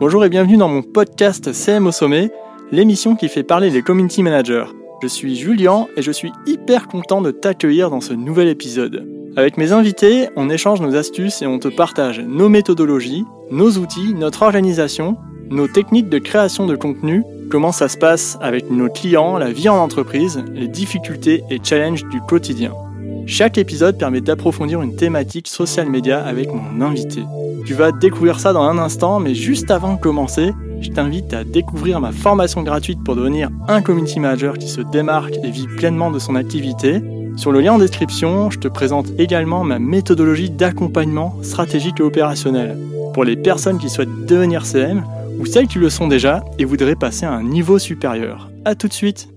Bonjour et bienvenue dans mon podcast CM au sommet, l'émission qui fait parler les community managers. Je suis Julien et je suis hyper content de t'accueillir dans ce nouvel épisode. Avec mes invités, on échange nos astuces et on te partage nos méthodologies, nos outils, notre organisation, nos techniques de création de contenu, comment ça se passe avec nos clients, la vie en entreprise, les difficultés et challenges du quotidien. Chaque épisode permet d'approfondir une thématique social média avec mon invité. Tu vas découvrir ça dans un instant, mais juste avant de commencer, je t'invite à découvrir ma formation gratuite pour devenir un community manager qui se démarque et vit pleinement de son activité. Sur le lien en description, je te présente également ma méthodologie d'accompagnement stratégique et opérationnel pour les personnes qui souhaitent devenir CM ou celles qui le sont déjà et voudraient passer à un niveau supérieur. A tout de suite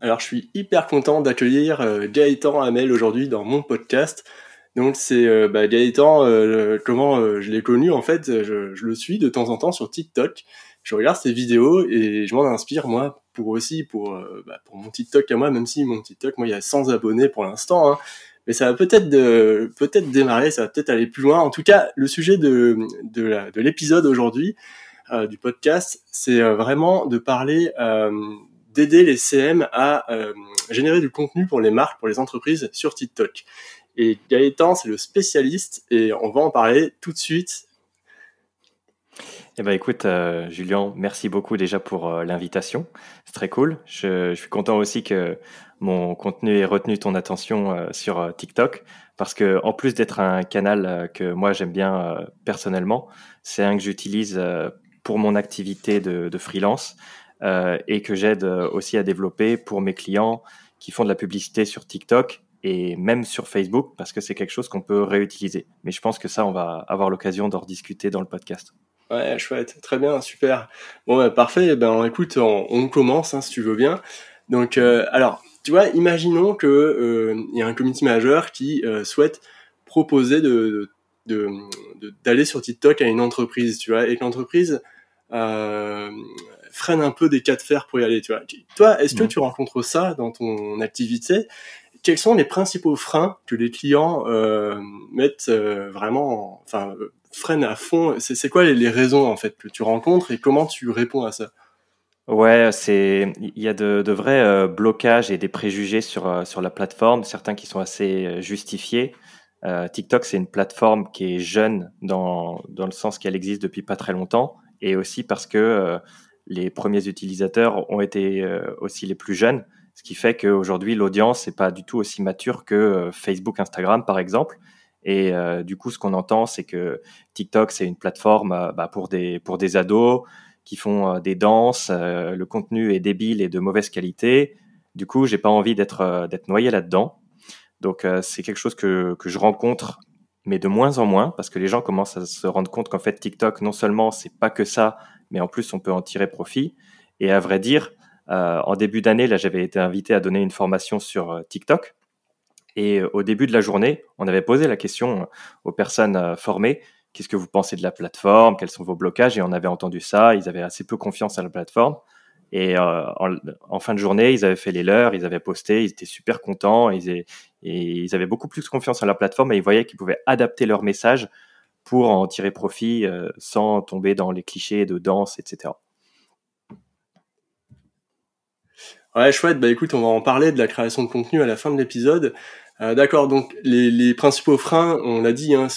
alors, je suis hyper content d'accueillir euh, Gaëtan Hamel aujourd'hui dans mon podcast. Donc, c'est euh, bah, Gaëtan, euh, comment je l'ai connu en fait, je, le suis de temps en temps sur TikTok. Je regarde ses vidéos et je m'en inspire moi pour aussi pour bah, pour mon TikTok à moi, même si mon TikTok, moi, il y a 100 abonnés pour l'instant. Hein. mais ça va peut-être de peut-être démarrer, ça va peut-être aller plus loin. En tout cas, le sujet de de l'épisode aujourd'hui du podcast, c'est vraiment de parler d'aider les CM à euh, générer du contenu pour les marques, pour les entreprises sur TikTok. Et Gaëtan, c'est le spécialiste et on va en parler tout de suite. Eh ben écoute, euh, Julien, merci beaucoup déjà pour euh, l'invitation. C'est très cool. Je, suis content aussi que mon contenu ait retenu ton attention sur TikTok parce que en plus d'être un canal que moi j'aime bien personnellement, c'est un que j'utilise pour mon activité de, freelance et que j'aide euh, aussi à développer pour mes clients qui font de la publicité sur TikTok et même sur Facebook parce que c'est quelque chose qu'on peut réutiliser. Mais je pense que ça, on va avoir l'occasion d'en rediscuter dans le podcast. Ouais, chouette, très bien, super. Bon, bah, parfait. Eh ben, écoute, on, commence, hein, si tu veux bien. Donc, euh, alors, tu vois, imaginons que il y a un community manager qui souhaite proposer de, d'aller sur TikTok à une entreprise, tu vois, et que l'entreprise freine un peu des cas de fer pour y aller. Tu vois, toi, est-ce que tu rencontres ça dans ton activité? Quels sont les principaux freins que les clients euh, mettent euh, vraiment, enfin, freinent à fond? C'est quoi les, raisons en fait que tu rencontres et comment tu réponds à ça? Ouais, c'est il y a de, vrais euh, blocages et des préjugés sur sur la plateforme, certains qui sont assez justifiés. TikTok, c'est une plateforme qui est jeune dans dans le sens qu'elle existe depuis pas très longtemps et aussi parce que les premiers utilisateurs ont été euh, aussi les plus jeunes, ce qui fait qu'aujourd'hui l'audience n'est pas du tout aussi mature que euh, Facebook, Instagram par exemple. Et euh, du coup, ce qu'on entend, c'est que TikTok, c'est une plateforme bah, pour, des, pour des ados qui font des danses, le contenu est débile et de mauvaise qualité. Du coup, j'ai pas envie d'être noyé là-dedans. Donc, c'est quelque chose que, que je rencontre, mais de moins en moins, parce que les gens commencent à se rendre compte qu'en fait, TikTok, non seulement c'est pas que ça, mais en plus on peut en tirer profit. Et à vrai dire, euh, en début d'année, là, j'avais été invité à donner une formation sur euh, TikTok. Et euh, au début de la journée, on avait posé la question aux personnes formées qu'est-ce que vous pensez de la plateforme? Quels sont vos blocages? Et on avait entendu ça. Ils avaient assez peu confiance à la plateforme. Et en, fin de journée, ils avaient fait les leurs, ils avaient posté, ils étaient super contents, ils, avaient beaucoup plus confiance à la plateforme et ils voyaient qu'ils pouvaient adapter leur message pour en tirer profit euh, sans tomber dans les clichés de danse, etc. Ouais, chouette. Bah écoute, on va en parler de la création de contenu à la fin de l'épisode. Euh, d'accord, donc les, principaux freins, on l'a dit, hein,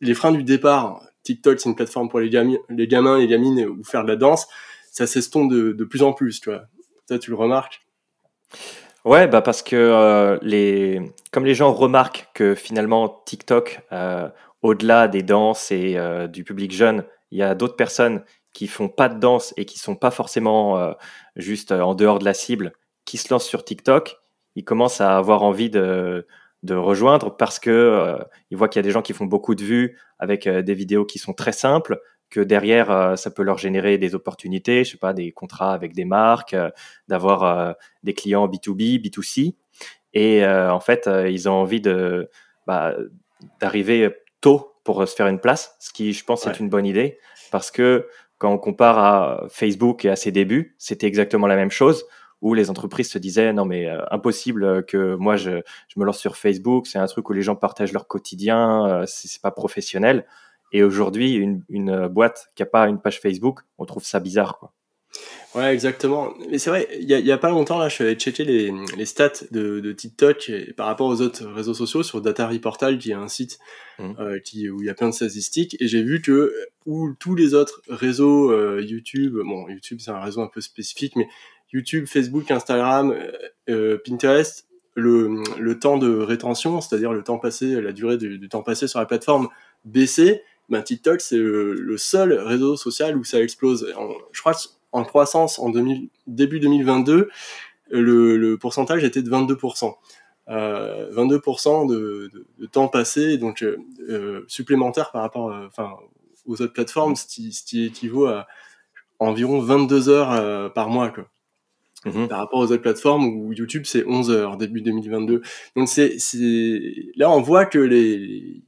les freins du départ. TikTok, c'est une plateforme pour les, gamins, les gamins, les gamines ou faire de la danse. Ça s'estompe de, de plus en plus, tu vois. Ça, tu le remarques? Ouais, bah parce que euh, les, comme les gens remarquent que finalement TikTok, au-delà des danses et euh, du public jeune, il y a d'autres personnes qui font pas de danse et qui sont pas forcément euh, juste euh, en dehors de la cible, qui se lancent sur TikTok, ils commencent à avoir envie de, rejoindre parce que ils voient qu'il y a des gens qui font beaucoup de vues avec des vidéos qui sont très simples, que derrière ça peut leur générer des opportunités, je sais pas, des contrats avec des marques, d'avoir des clients B2B, B2C, et en fait ils ont envie bah, d'arriver pour se faire une place, ce qui, je pense, est une bonne idée parce que quand on compare à Facebook et à ses débuts, c'était exactement la même chose où les entreprises se disaient non mais euh, impossible que moi je, je, me lance sur Facebook, c'est un truc où les gens partagent leur quotidien, euh, c'est pas professionnel. Et aujourd'hui, une, une boîte qui a pas une page Facebook, on trouve ça bizarre, quoi. Ouais, exactement. Mais c'est vrai, il y a, y a, pas longtemps, là, je suis allé checker les, les stats de, de TikTok par rapport aux autres réseaux sociaux sur Data Reportal, qui est un site mmh. euh, qui, où il y a plein de statistiques, et j'ai vu que où tous les autres réseaux, euh, YouTube, bon, YouTube c'est un réseau un peu spécifique, mais YouTube, Facebook, Instagram, euh, euh Pinterest, le, le temps de rétention, c'est-à-dire le temps passé, la durée du, du, temps passé sur la plateforme baissait, ben TikTok c'est le, le, seul réseau social où ça explose. je crois en croissance en 2000, début 2022, le, le, pourcentage était de 22%. Euh, 22% de, de, de, temps passé, donc euh, euh supplémentaire par rapport euh, enfin, aux autres plateformes, ce qui, ce qui, équivaut à environ 22 heures euh, par mois. Quoi. Mmh. Par rapport aux autres plateformes où YouTube c'est 11 heures début 2022. Donc c'est là on voit que les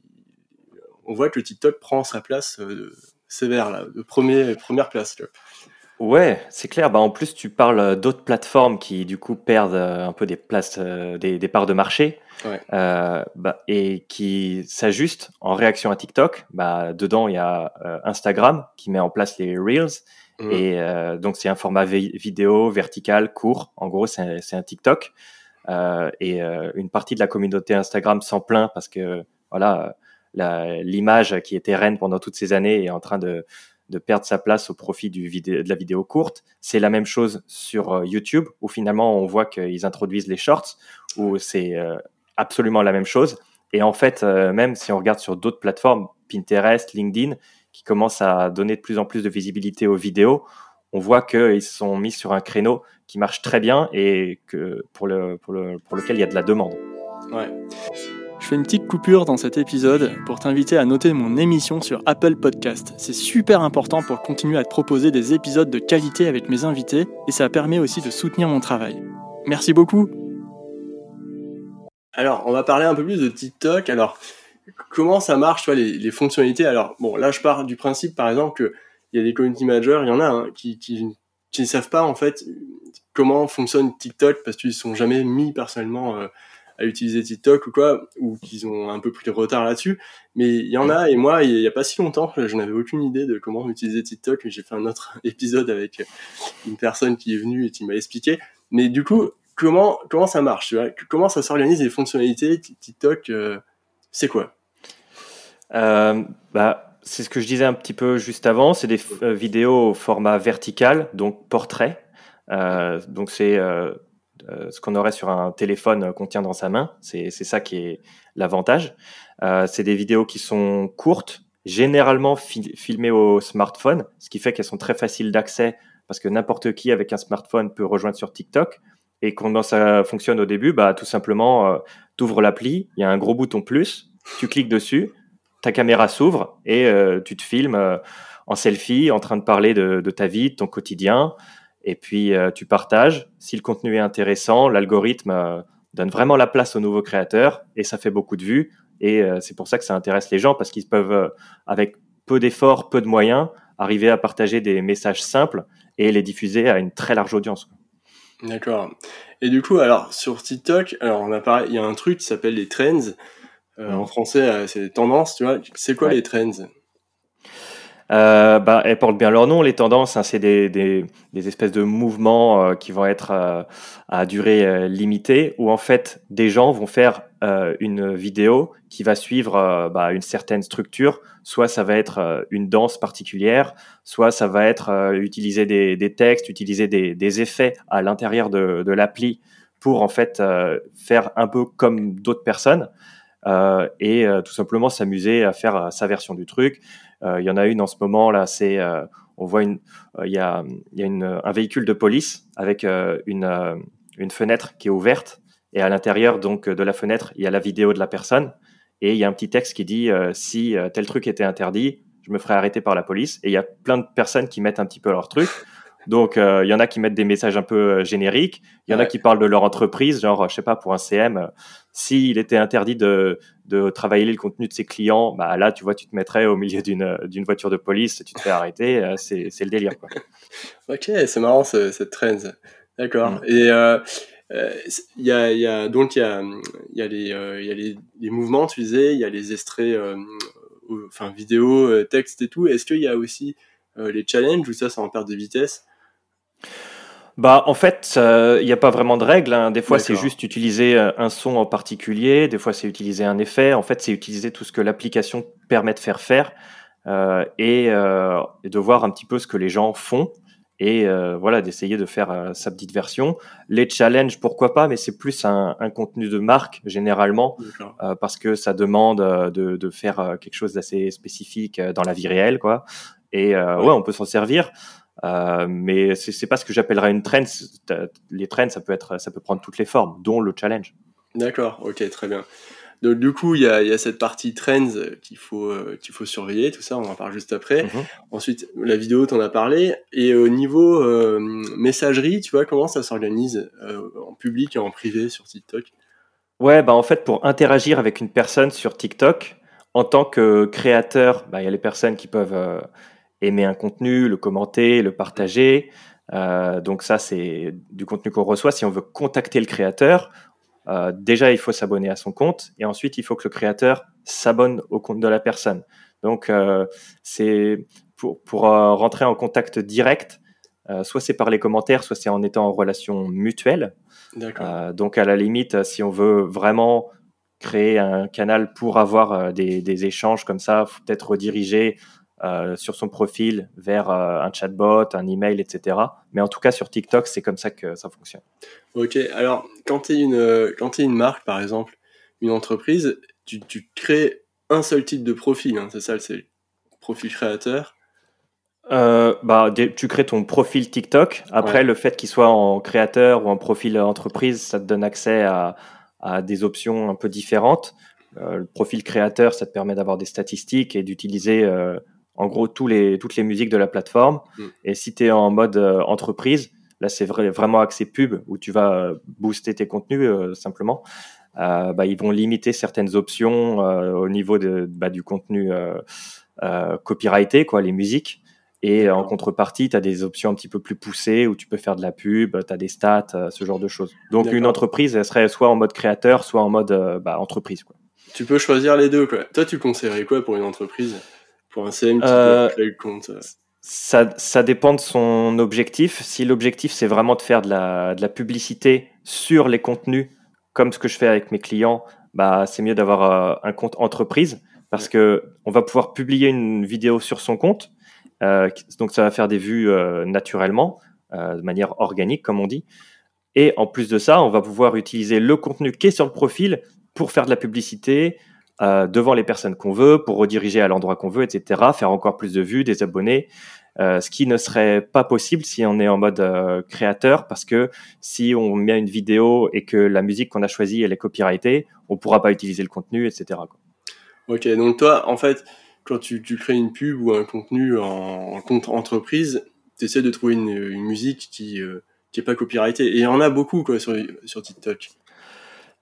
on voit que TikTok prend sa place sévère là, de premier, première place. Ouais, c'est clair. Bah, en plus, tu parles euh, d'autres plateformes qui, du coup, perdent euh, un peu des places, euh, des, des parts de marché ouais. euh, bah, et qui s'ajustent en réaction à TikTok. Bah, dedans, il y a euh, Instagram qui met en place les Reels. Mmh. Et euh, donc, c'est un format vidéo vertical, court. En gros, c'est un, un, TikTok. et une partie de la communauté Instagram s'en plaint parce que, voilà, l'image qui était reine pendant toutes ces années est en train de de perdre sa place au profit de la vidéo courte. C'est la même chose sur euh, YouTube, où finalement on voit qu'ils introduisent les shorts, où c'est euh, absolument la même chose. Et en fait, euh, même si on regarde sur d'autres plateformes, Pinterest, LinkedIn, qui commencent à donner de plus en plus de visibilité aux vidéos, on voit qu'ils sont mis sur un créneau qui marche très bien et que pour, le, pour, le, pour lequel il y a de la demande. Ouais. Je fais une petite coupure dans cet épisode pour t'inviter à noter mon émission sur Apple Podcast. C'est super important pour continuer à te proposer des épisodes de qualité avec mes invités et ça permet aussi de soutenir mon travail. Merci beaucoup. Alors, on va parler un peu plus de TikTok. Alors, comment ça marche, toi, les, les fonctionnalités? Alors, bon, là, je pars du principe, par exemple, qu'il y a des community managers, il y en a hein, qui, ne savent pas, en fait, comment fonctionne TikTok parce qu'ils sont jamais mis personnellement... Euh, à utiliser TikTok ou quoi, ou qu'ils ont un peu plus de retard là-dessus. Mais il y en a, et moi, il y a pas si longtemps, je n'avais aucune idée de comment utiliser TikTok, mais j'ai fait un autre épisode avec une personne qui est venue et qui m'a expliqué. Mais du coup, comment, comment ça marche, Comment ça s'organise les fonctionnalités TikTok euh, C'est quoi? Euh, bah, c'est ce que je disais un petit peu juste avant. C'est des euh, vidéos au format vertical, donc portrait. Donc c'est euh, ce qu'on aurait sur un téléphone qu'on tient dans sa main. C'est ça qui est l'avantage. Euh, c'est des vidéos qui sont courtes, généralement fi filmées au smartphone, ce qui fait qu'elles sont très faciles d'accès parce que n'importe qui avec un smartphone peut rejoindre sur TikTok. Et quand ça fonctionne au début, bah, tout simplement, euh, tu ouvres l'appli, il y a un gros bouton plus, tu cliques dessus, ta caméra s'ouvre et euh, tu te filmes en selfie en train de parler de, de, ta vie, de ton quotidien et puis euh, tu partages. Si le contenu est intéressant, l'algorithme euh, donne vraiment la place aux nouveaux créateurs et ça fait beaucoup de vues. Et euh, c'est pour ça que ça intéresse les gens parce qu'ils peuvent, avec peu d'efforts, peu de moyens, arriver à partager des messages simples et les diffuser à une très large audience. D'accord. Et du coup, alors sur TikTok, alors on a parlé, il y a un truc qui s'appelle les trends. Euh, en français, c'est tendances, tu vois. C'est quoi ouais. les trends? Euh, bah, elles portent bien leur nom, les tendances. Hein, c'est des, espèces de mouvements euh, qui vont être euh, à durée limitée, où en fait des gens vont faire une vidéo qui va suivre bah, une certaine structure. Soit ça va être une danse particulière, soit ça va être utiliser des, textes, utiliser des, effets à l'intérieur de, l'appli pour en fait faire un peu comme d'autres personnes. Et tout simplement s'amuser à faire sa version du truc. Euh, il y en a une en ce moment là, c'est on voit une, il y a, y a une, un véhicule de police avec une, une fenêtre qui est ouverte et à l'intérieur donc de la fenêtre il y a la vidéo de la personne et il y a un petit texte qui dit si tel truc était interdit, je me ferais arrêter par la police. Et il y a plein de personnes qui mettent un petit peu leur truc. Donc, euh, il y en a qui mettent des messages un peu génériques. Il y en ouais. a qui parlent de leur entreprise, genre, je sais pas, pour un CM, s'il était interdit de, de travailler le contenu de ses clients, bah là, tu vois, tu te mettrais au milieu d'une d'une voiture de police, tu te fais arrêter, euh, c'est c'est le délire, quoi. ok, c'est marrant ce, cette trend. D'accord. Mm. Et euh, il y, a, y a donc il y a, y a les, y a les, les mouvements, tu disais, il y a les extraits enfin vidéo, texte et tout. Est-ce qu'il y a aussi les challenges ou ça, ça en perd de vitesse? Bah, en fait, il n'y a pas vraiment de règles. Hein. Des fois, c'est juste utiliser un son en particulier. Des fois, c'est utiliser un effet. En fait, c'est utiliser tout ce que l'application permet de faire faire et, et, de voir un petit peu ce que les gens font et euh, voilà d'essayer de faire euh, sa petite version. Les challenges, pourquoi pas, mais c'est plus un, un, contenu de marque généralement euh, parce que ça demande euh, de, de faire quelque chose d'assez spécifique dans la vie réelle, quoi. Et ouais. ouais. on peut s'en servir. Mais c'est pas ce que j'appellerais une trend. Les trends, ça peut être, ça peut prendre toutes les formes, dont le challenge. D'accord, ok, très bien. Donc du coup, il y a, y a, cette partie trends qu'il faut euh, qu'il faut surveiller, tout ça, on en parle juste après. Mhm. Ensuite, la vidéo, t'en as parlé. Et au niveau euh, messagerie, tu vois, comment ça s'organise euh, en public et en privé sur TikTok? Ouais, bah en fait, pour interagir avec une personne sur TikTok, en tant que créateur, bah, il y a les personnes qui peuvent aimer un contenu, le commenter, le partager. donc ça, c'est du contenu qu'on reçoit. Si on veut contacter le créateur, euh, déjà, il faut s'abonner à son compte et ensuite, il faut que le créateur s'abonne au compte de la personne. Donc, euh, c'est pour, pour euh, rentrer en contact direct, soit c'est par les commentaires, soit c'est en étant en relation mutuelle. donc, à la limite, si on veut vraiment créer un canal pour avoir des, des échanges comme ça, faut peut-être rediriger euh, sur son profil vers euh, un chatbot, un email, etc. Mais en tout cas, sur TikTok, c'est comme ça que ça fonctionne. Ok, alors quand tu es, une, quand es une marque, par exemple, une entreprise, tu, tu crées un seul type de profil, hein, c'est ça, c'est profil créateur. Euh, bah, tu crées ton profil TikTok. Après, le fait qu'il soit en créateur ou en profil entreprise, ça te donne accès à, à des options un peu différentes. le profil créateur, ça te permet d'avoir des statistiques et d'utiliser en gros tous les, toutes les musiques de la plateforme. Mm. Et si tu es en mode euh, entreprise, là c'est vraiment accès pub où tu vas euh, booster tes contenus euh, simplement. bah, ils vont limiter certaines options au niveau de, bah, du contenu copyrighté, quoi, les musiques. Et en contrepartie, tu as des options un petit peu plus poussées où tu peux faire de la pub, tu as des stats, ce genre de choses. Donc une entreprise, elle serait soit en mode créateur, soit en mode bah, entreprise. Quoi. Tu peux choisir les deux. Quoi. Toi, tu conseillerais quoi pour une entreprise? Pour un CM qui euh, le compte euh. ça, ça, dépend de son objectif. Si l'objectif c'est vraiment de faire de la, de la, publicité sur les contenus, comme ce que je fais avec mes clients, bah, c'est mieux d'avoir euh, un compte entreprise parce que on va pouvoir publier une vidéo sur son compte. donc ça va faire des vues naturellement, de manière organique comme on dit. Et en plus de ça, on va pouvoir utiliser le contenu qui est sur le profil pour faire de la publicité, euh, devant les personnes qu'on veut, pour rediriger à l'endroit qu'on veut, etc., faire encore plus de vues, des abonnés, euh, ce qui ne serait pas possible si on est en mode euh, créateur, parce que si on met une vidéo et que la musique qu'on a choisie, elle est copyrightée, on pourra pas utiliser le contenu, etc. Ok, donc toi, en fait, quand tu, tu, crées une pub ou un contenu en, compte entreprise, tu essaies de trouver une, une musique qui euh, qui est pas copyrightée. Et il y en a beaucoup quoi sur, sur TikTok.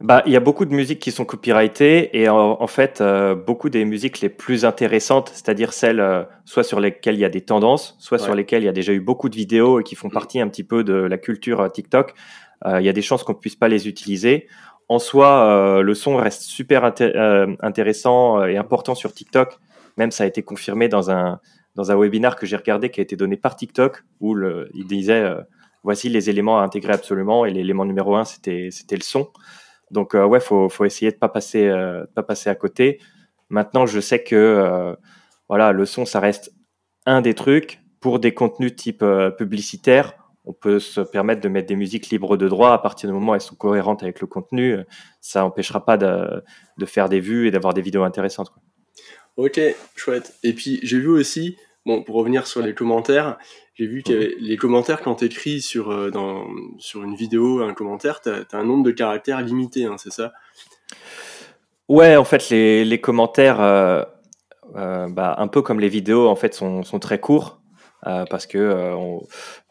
Bah, il y a beaucoup de musiques qui sont copyrightées et en, fait, euh, beaucoup des musiques les plus intéressantes, c'est-à-dire celles euh, soit sur lesquelles il y a des tendances, soit sur lesquelles il y a déjà eu beaucoup de vidéos et qui font mm. partie un petit peu de la culture euh, TikTok. Il y a des chances qu'on puisse pas les utiliser. En soi, le son reste super intéressant et important sur TikTok. Même ça a été confirmé dans un dans un webinaire que j'ai regardé qui a été donné par TikTok où le, il disait voici les éléments à intégrer absolument et l'élément numéro un c'était c'était le son. Donc euh, ouais, faut faut essayer de pas passer euh, pas passer à côté. Maintenant, je sais que euh, voilà, le son ça reste un des trucs pour des contenus type publicitaire. On peut se permettre de mettre des musiques libres de droit à partir du moment où elles sont cohérentes avec le contenu. Ça n'empêchera pas de, de, faire des vues et d'avoir des vidéos intéressantes. Quoi. Ok, chouette. Et puis j'ai vu aussi, bon, pour revenir sur les commentaires, j'ai vu que mhm. les commentaires, quand tu écris sur, euh, dans, sur une vidéo, un commentaire, tu as, un nombre de caractères limité, hein, c'est ça? Ouais, en fait, les, les commentaires, euh, euh, bah, un peu comme les vidéos, en fait, sont, sont très courts. parce que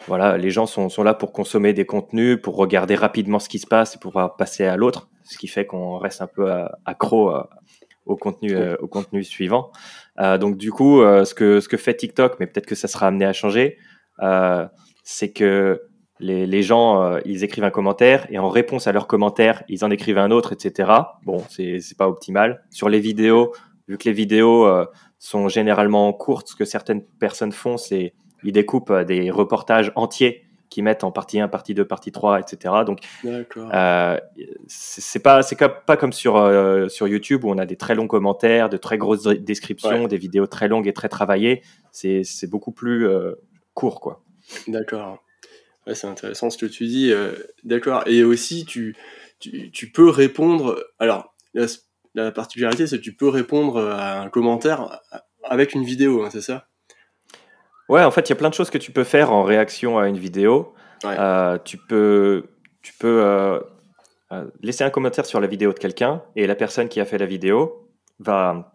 voilà, les gens sont, sont, là pour consommer des contenus, pour regarder rapidement ce qui se passe et pour pouvoir passer à l'autre, ce qui fait qu'on reste un peu accro au contenu, au contenu suivant. donc du coup, ce que ce que fait TikTok, mais peut-être que ça sera amené à changer, c'est que les, les gens, euh, ils écrivent un commentaire et en réponse à leur commentaire, ils en écrivent un autre, etc. Bon, c'est pas optimal. Sur les vidéos, vu que les vidéos sont généralement courtes, ce que certaines personnes font, c'est ils découpent des reportages entiers qui mettent en partie 1, partie 2, partie 3, etc. Donc, euh, c'est pas, c'est pas comme sur, euh, sur YouTube où on a des très longs commentaires, de très grosses descriptions, des vidéos très longues et très travaillées. C'est, beaucoup plus euh, court, quoi. D'accord. c'est intéressant ce que tu dis. Euh, d'accord. Et aussi, tu, tu, tu, peux répondre. Alors, la, particularité, c'est que tu peux répondre à un commentaire avec une vidéo, hein, c'est ça? Ouais, en fait, il y a plein de choses que tu peux faire en réaction à une vidéo. Euh, tu peux, tu peux euh, euh, laisser un commentaire sur la vidéo de quelqu'un et la personne qui a fait la vidéo va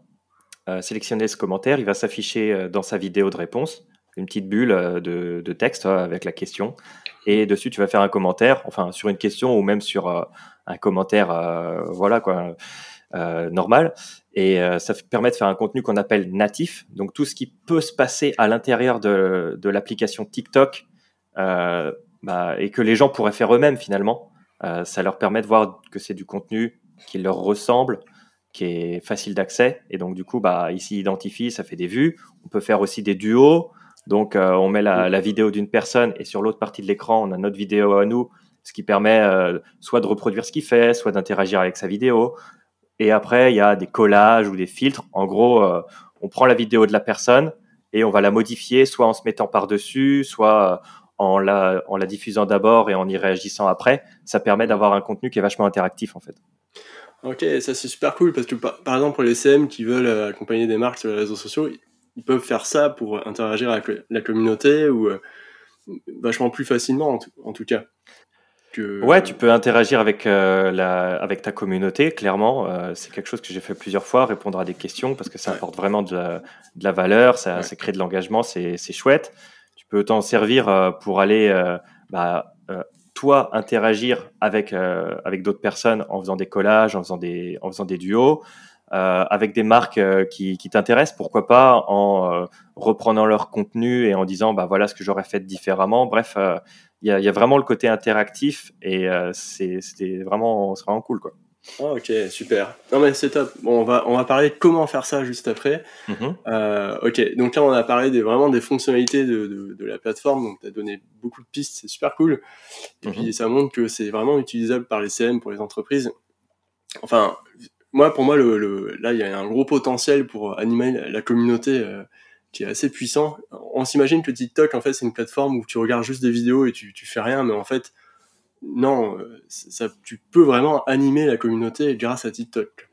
sélectionner ce commentaire. Il va s'afficher dans sa vidéo de réponse, une petite bulle de, de texte avec la question. Et dessus, tu vas faire un commentaire, enfin, sur une question ou même sur un commentaire, voilà quoi euh, normal. Et euh, ça permet de faire un contenu qu'on appelle natif. Donc tout ce qui peut se passer à l'intérieur de, l'application TikTok euh, bah, et que les gens pourraient faire eux-mêmes finalement, euh, ça leur permet de voir que c'est du contenu qui leur ressemble, qui est facile d'accès. Et donc du coup, bah, ici identifie, ça fait des vues. On peut faire aussi des duos. Donc euh, on met la, la vidéo d'une personne et sur l'autre partie de l'écran, on a notre vidéo à nous ce qui permet soit de reproduire ce qu'il fait, soit d'interagir avec sa vidéo, et après, il y a des collages ou des filtres. En gros, euh, on prend la vidéo de la personne et on va la modifier, soit en se mettant par-dessus, soit euh, en la, en la diffusant d'abord et en y réagissant après. Ça permet d'avoir un contenu qui est vachement interactif, en fait. Ok, ça c'est super cool parce que par, exemple pour les CM qui veulent euh, accompagner des marques sur les réseaux sociaux, ils peuvent faire ça pour interagir avec la communauté ou vachement plus facilement en tout cas. Ouais, tu peux interagir avec, euh, la, avec ta communauté, clairement. Euh, c'est quelque chose que j'ai fait plusieurs fois, répondre à des questions, parce que ça apporte vraiment de la, de la valeur, ça, ça, crée de l'engagement, c'est chouette. Tu peux t'en servir euh, pour aller, bah, toi, interagir avec, avec d'autres personnes en faisant des collages, en faisant des, en faisant des duos. Avec des marques qui, qui t'intéressent, pourquoi pas en reprenant leur contenu et en disant bah voilà ce que j'aurais fait différemment. Bref, il y, a, vraiment le côté interactif et euh, c'était vraiment, vraiment cool quoi. Oh, ok, super. Non mais c'est top. Bon, on va on va parler de comment faire ça juste après. Mm-hmm. Euh, ok, donc là on a parlé des, vraiment des fonctionnalités de, de, la plateforme, donc tu as donné beaucoup de pistes, c'est super cool. Et mm-hmm. puis ça montre que c'est vraiment utilisable par les CM pour les entreprises. Enfin, moi pour moi le, le là il y a un gros potentiel pour animer la communauté. Euh, qui est assez puissant. On s'imagine que TikTok, en fait, c'est une plateforme où tu regardes juste des vidéos et tu, tu fais rien, mais en fait, non, euh, ça, tu peux vraiment animer la communauté grâce à TikTok.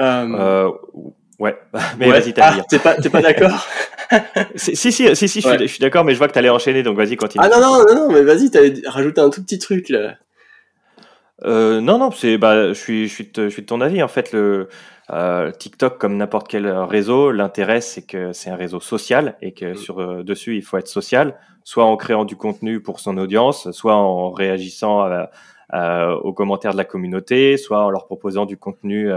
Euh, ouais, mais vas-y, t'as ah, T'es pas, pas d'accord? Si, si, si, si, si, je suis, d'accord, mais je vois que t'allais enchaîner, donc vas-y, continue. Ah non, non, non, non mais vas-y, t'allais rajouter un tout petit truc là. Euh, non, non, c'est, bah, je suis, je suis, je suis de ton avis. En fait, le, euh, TikTok, comme n'importe quel réseau, l'intérêt c'est que c'est un réseau social et que mm. sur euh, dessus il faut être social, soit en créant du contenu pour son audience, soit en réagissant aux commentaires de la communauté, soit en leur proposant du contenu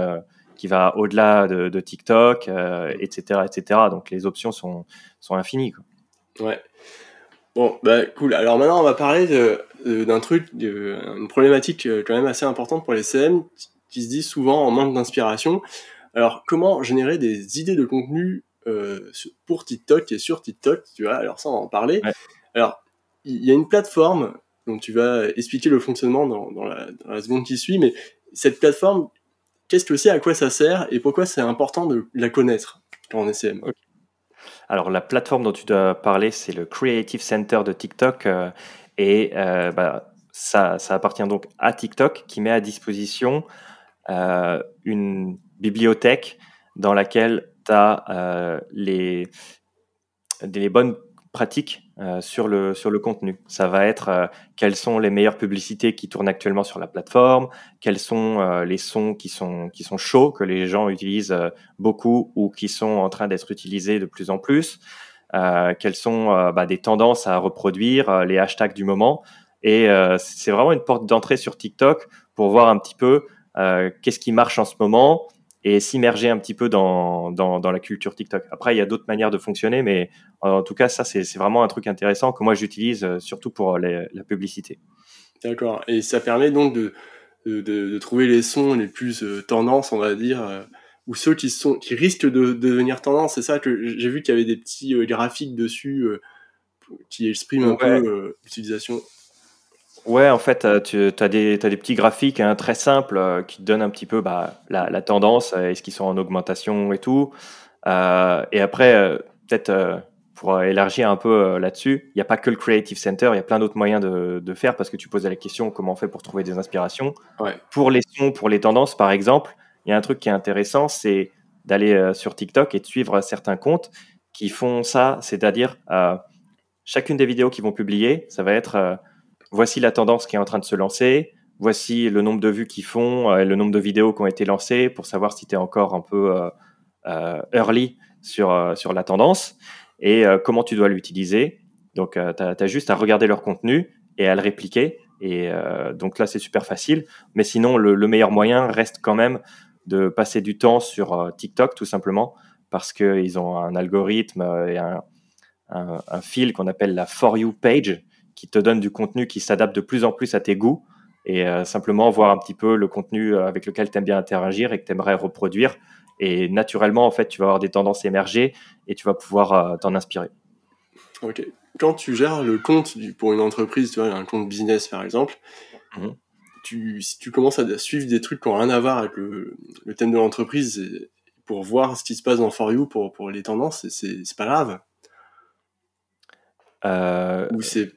qui va au-delà de, de, TikTok, etc., etc. Donc les options sont sont infinies. Quoi. Ouais. Bon, bah cool. Alors maintenant on va parler d'un truc, d'une problématique quand même assez importante pour les CM qui se disent souvent en manque d'inspiration. Alors, comment générer des idées de contenu euh, pour TikTok et sur TikTok, tu vois Alors ça, on va en parler. Alors, il y a une plateforme dont tu vas expliquer le fonctionnement dans, dans, la, dans la, seconde qui suit, mais cette plateforme, qu'est-ce que c'est, à quoi ça sert et pourquoi c'est important de la connaître quand on est Alors, la plateforme dont tu dois parler, c'est le Creative Center de TikTok. Euh, et euh, bah, ça, ça appartient donc à TikTok qui met à disposition euh, une bibliothèque dans laquelle tu as euh, les, bonnes pratiques sur, le, sur le contenu. Ça va être quelles sont les meilleures publicités qui tournent actuellement sur la plateforme, quels sont les sons qui sont, qui sont chauds, que les gens utilisent beaucoup ou qui sont en train d'être utilisés de plus en plus, quelles sont bah, des tendances à reproduire, les hashtags du moment. Et c'est vraiment une porte d'entrée sur TikTok pour voir un petit peu euh, qu'est-ce qui marche en ce moment et s'immerger un petit peu dans, dans, la culture TikTok. Après, il y a d'autres manières de fonctionner, mais en tout cas, ça, c'est vraiment un truc intéressant que moi, j'utilise euh, surtout pour la publicité. D'accord. Et ça permet donc de, de, trouver les sons les plus euh, tendances, on va dire, ou ceux qui sont qui risquent de, devenir tendance. C'est ça que j'ai vu qu'il y avait des petits graphiques dessus qui expriment un peu l'utilisation. Ouais, en fait, tu as des, as des petits graphiques hein, très simples qui te donnent un petit peu bah, la, la, tendance, est-ce qu'ils sont en augmentation et tout. et après, peut-être pour élargir un peu là-dessus, il n'y a pas que le Creative Center, il y a plein d'autres moyens de, de, faire parce que tu posais la question comment on fait pour trouver des inspirations. Pour les sons, pour les tendances, par exemple, il y a un truc qui est intéressant, c'est d'aller euh, sur TikTok et de suivre certains comptes qui font ça, c'est-à-dire euh, chacune des vidéos qu'ils vont publier, ça va être euh, voici la tendance qui est en train de se lancer, voici le nombre de vues qu'ils font, le nombre de vidéos qui ont été lancées pour savoir si tu es encore un peu early sur, sur la tendance et comment tu dois l'utiliser. Donc, tu as, juste à regarder leur contenu et à le répliquer. Et donc là, c'est super facile. Mais sinon, le, meilleur moyen reste quand même de passer du temps sur euh, TikTok tout simplement parce qu'ils ont un algorithme euh, et un, fil qu'on appelle la For You page qui te donne du contenu qui s'adapte de plus en plus à tes goûts et euh, simplement voir un petit peu le contenu avec lequel tu aimes bien interagir et que tu aimerais reproduire. Et naturellement, en fait, tu vas avoir des tendances émerger et tu vas pouvoir t'en inspirer. Ok. Quand tu gères le compte pour une entreprise, tu vois, un compte business par exemple, mmh tu, si tu commences à suivre des trucs qui n'ont rien à voir avec le, le thème de l'entreprise pour voir ce qui se passe dans For You pour, pour les tendances, c'est pas grave. Euh, Ou c'est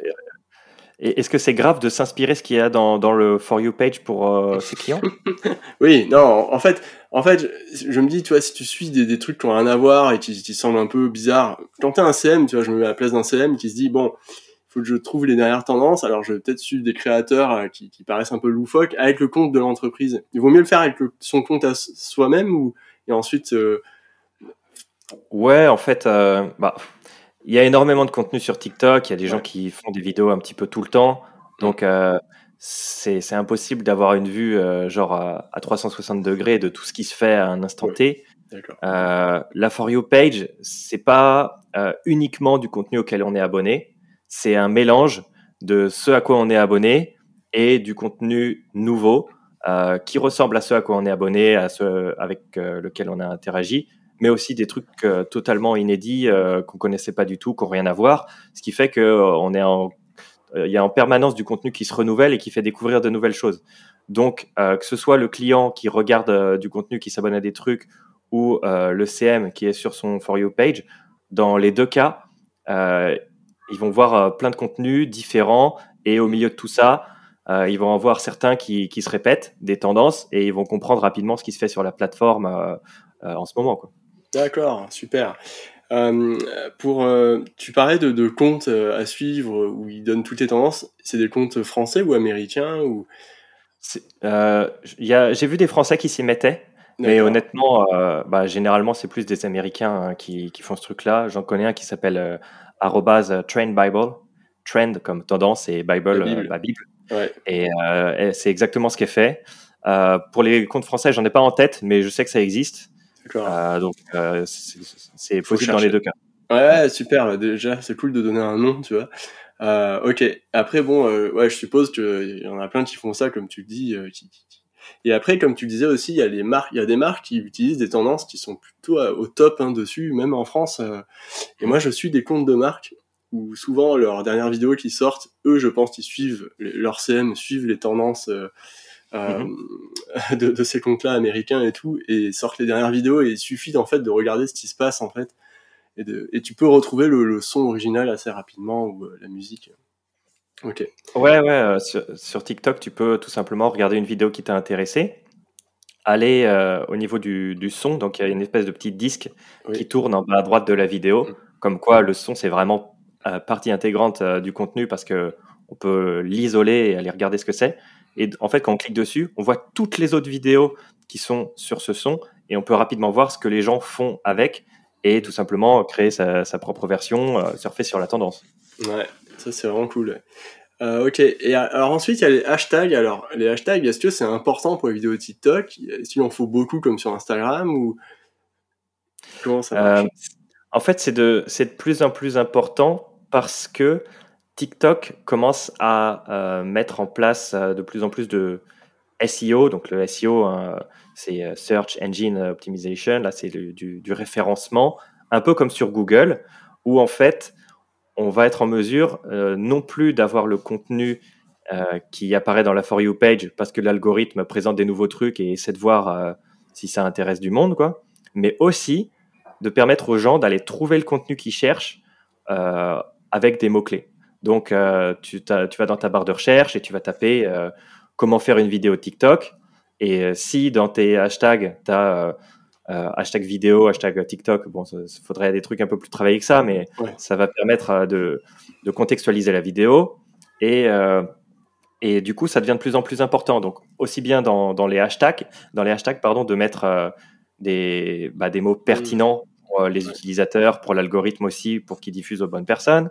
est-ce que c'est grave de s'inspirer ce qu'il y a dans, dans, le For You page pour euh, ses clients? Oui, non, en fait, en fait, je me dis, tu vois, si tu suis des, des trucs qui n'ont rien à voir et qui, qui semblent un peu bizarres, quand tu as un CM, tu vois, je me mets à la place d'un CM qui se dit, bon, faut que je trouve les dernières tendances. Alors, je vais peut-être suivre des créateurs euh, qui, qui, paraissent un peu loufoques avec le compte de l'entreprise. Il vaut mieux le faire avec son compte à soi-même ou et ensuite. Euh, ouais, en fait, euh, bah, il y a énormément de contenu sur TikTok. Il y a des gens qui font des vidéos un petit peu tout le temps. Donc, c'est impossible d'avoir une vue genre à, 360 degrés de tout ce qui se fait à un instant T. la For You page, c'est pas uniquement du contenu auquel on est abonné c'est un mélange de ce à quoi on est abonné et du contenu nouveau euh, qui ressemble à ce à quoi on est abonné, à ce avec euh, lequel on a interagi, mais aussi des trucs euh, totalement inédits qu'on connaissait pas du tout, qui n'ont rien à voir, ce qui fait que on est en il y a en permanence du contenu qui se renouvelle et qui fait découvrir de nouvelles choses. Donc, que ce soit le client qui regarde du contenu, qui s'abonne à des trucs, ou le CM qui est sur son For You page, dans les deux cas, ils vont voir euh, plein de contenus différents et au milieu de tout ça, euh, ils vont en voir certains qui, qui, se répètent, des tendances, et ils vont comprendre rapidement ce qui se fait sur la plateforme euh, en ce moment. D'accord, super. pour, tu parlais de, de, comptes à suivre où ils donnent toutes les tendances. C'est des comptes français ou américains ou? J'ai vu des Français qui s'y mettaient, mais honnêtement, bah, généralement, c'est plus des Américains hein, qui, qui, font ce truc-là. J'en connais un qui s'appelle euh, Trend Bible. Trend comme tendance et Bible, la Bible. Euh, Bible. Euh, et, c'est exactement ce qui est fait. pour les comptes français, j'en ai pas en tête, mais je sais que ça existe. donc c'est possible dans les deux cas. Ouais, super. Déjà, c'est cool de donner un nom, tu vois. ok. Après, bon, ouais, je suppose qu'il y en a plein qui font ça, comme tu le dis, et après, comme tu disais aussi, il y a les marques, il y a des marques qui utilisent des tendances qui sont plutôt euh, au top hein, dessus, même en France. Euh. et moi, je suis des comptes de marques où souvent leurs dernières vidéos qui sortent, eux, je pense qu'ils suivent leur CM, suivent les tendances euh, mm-hmm. de, ces comptes-là américains et tout, et sortent les dernières vidéos. Et il suffit en fait de regarder ce qui se passe en fait, et, de, et tu peux retrouver le, le son original assez rapidement ou la musique. Ok. Ouais, ouais. Euh, sur, TikTok, tu peux tout simplement regarder une vidéo qui t'a intéressé, aller euh, au niveau du, du, son. Donc, il y a une espèce de petit disque qui tourne en bas à droite de la vidéo. Mm. Comme quoi, le son, c'est vraiment euh, partie intégrante du contenu parce que on peut l'isoler et aller regarder ce que c'est. Et en fait, quand on clique dessus, on voit toutes les autres vidéos qui sont sur ce son et on peut rapidement voir ce que les gens font avec et tout simplement créer sa, sa propre version, surfer sur la tendance. Ouais, ça, c'est vraiment cool. Euh, ok. Et alors ensuite, il y a les hashtags. Alors, les hashtags, est-ce que c'est important pour les vidéos TikTok? Est-ce qu'il en faut beaucoup comme sur Instagram ou comment ça marche? Euh, En fait, c'est de, de plus en plus important parce que TikTok commence à euh, mettre en place de plus en plus de SEO. Donc le SEO, hein, c'est Search Engine Optimization. Là, c'est du, du, référencement, un peu comme sur Google, où en fait, on va être en mesure non plus d'avoir le contenu qui apparaît dans la For You page parce que l'algorithme présente des nouveaux trucs et essaie de voir si ça intéresse du monde, quoi, mais aussi de permettre aux gens d'aller trouver le contenu qu'ils cherchent euh, avec des mots-clés. Donc, euh, tu, tu, vas dans ta barre de recherche et tu vas taper euh, comment faire une vidéo TikTok. Et si dans tes hashtags, tu as hashtag vidéo, hashtag TikTok, bon, il faudrait des trucs un peu plus travaillés que ça, mais ça va permettre de, de, contextualiser la vidéo. Et, et du coup, ça devient de plus en plus important. Donc, aussi bien dans, dans les hashtags, dans les hashtags pardon, de mettre des, bah, des mots pertinents pour euh, les utilisateurs, pour l'algorithme aussi, pour qu'ils diffusent aux bonnes personnes.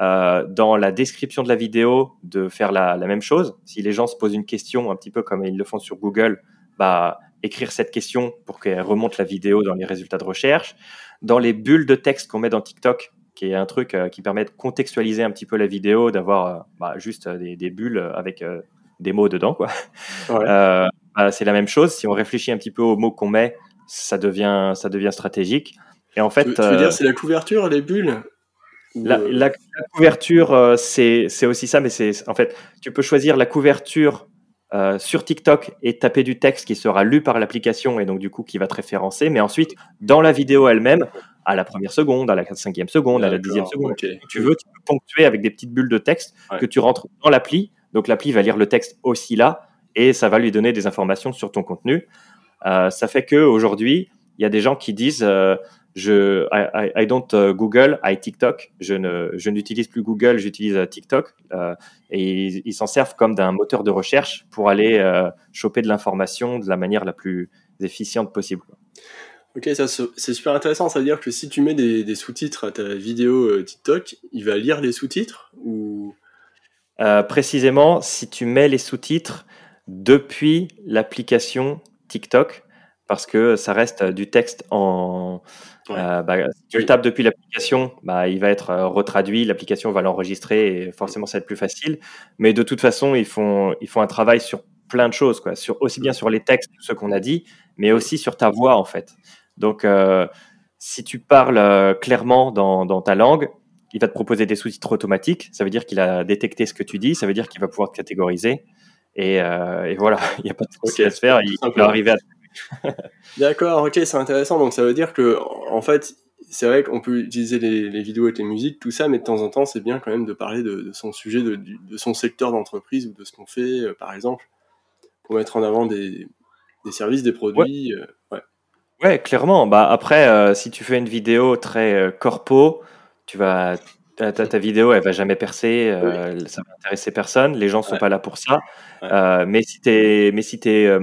Euh, dans la description de la vidéo, de faire la, même chose. Si les gens se posent une question, un petit peu comme ils le font sur Google, bah, écrire cette question pour qu'elle remonte la vidéo dans les résultats de recherche. Dans les bulles de texte qu'on met dans TikTok, qui est un truc euh, qui permet de contextualiser un petit peu la vidéo, d'avoir bah, juste des, bulles avec des mots dedans. quoi. Bah, c'est la même chose. Si on réfléchit un petit peu aux mots qu'on met, ça devient, ça devient stratégique. Et en fait, tu, veux dire, euh, c'est la couverture, les bulles? La, la, couverture, euh, c'est aussi ça, mais c'est en fait, tu peux choisir la couverture euh, sur TikTok et taper du texte qui sera lu par l'application et donc du coup qui va te référencer. Mais ensuite, dans la vidéo elle-même, à la première seconde, à la cinquième seconde, à la dixième seconde, tu veux, tu peux ponctuer avec des petites bulles de texte que tu rentres dans l'appli. Donc l'appli va lire le texte aussi là et ça va lui donner des informations sur ton contenu. Euh, ça fait que aujourd'hui, il y a des gens qui disent euh, je I, don't euh, Google, I TikTok. Je ne je n'utilise plus Google, j'utilise TikTok. et ils s'en servent comme d'un moteur de recherche pour aller choper de l'information de la manière la plus efficiente possible. Ok, ça c'est super intéressant. Ça veut dire que si tu mets des, des sous-titres à ta vidéo TikTok, il va lire les sous-titres ou? Précisément, si tu mets les sous-titres depuis l'application TikTok parce que ça reste du texte en. Euh, bah, si tu le tapes depuis l'application, bah, il va être euh, retraduit, l'application va l'enregistrer et forcément ça va être plus facile. Mais de toute façon, ils font, ils font un travail sur plein de choses, quoi. Sur, aussi bien sur les textes, ce qu'on a dit, mais aussi sur ta voix en fait. Donc, euh, si tu parles clairement dans, dans ta langue, il va te proposer des sous-titres automatiques. Ça veut dire qu'il a détecté ce que tu dis. Ça veut dire qu'il va pouvoir te catégoriser. Et, euh, voilà, il n'y a pas de souci à se faire. Il, peut arriver à. D'accord, ok, c'est intéressant. Donc ça veut dire que, en fait, c'est vrai qu'on peut utiliser les, vidéos avec les musiques, tout ça, mais de temps en temps, c'est bien quand même de parler de, son sujet, de, son secteur d'entreprise ou de ce qu'on fait, euh, par exemple, pour mettre en avant des, services, des produits. Ouais. Euh, ouais. clairement. Bah après, si tu fais une vidéo très corpo, tu vas ta, vidéo, elle va jamais percer, euh, ça va intéresser personne, les gens sont pas là pour ça. Euh, mais si tu es, mais si es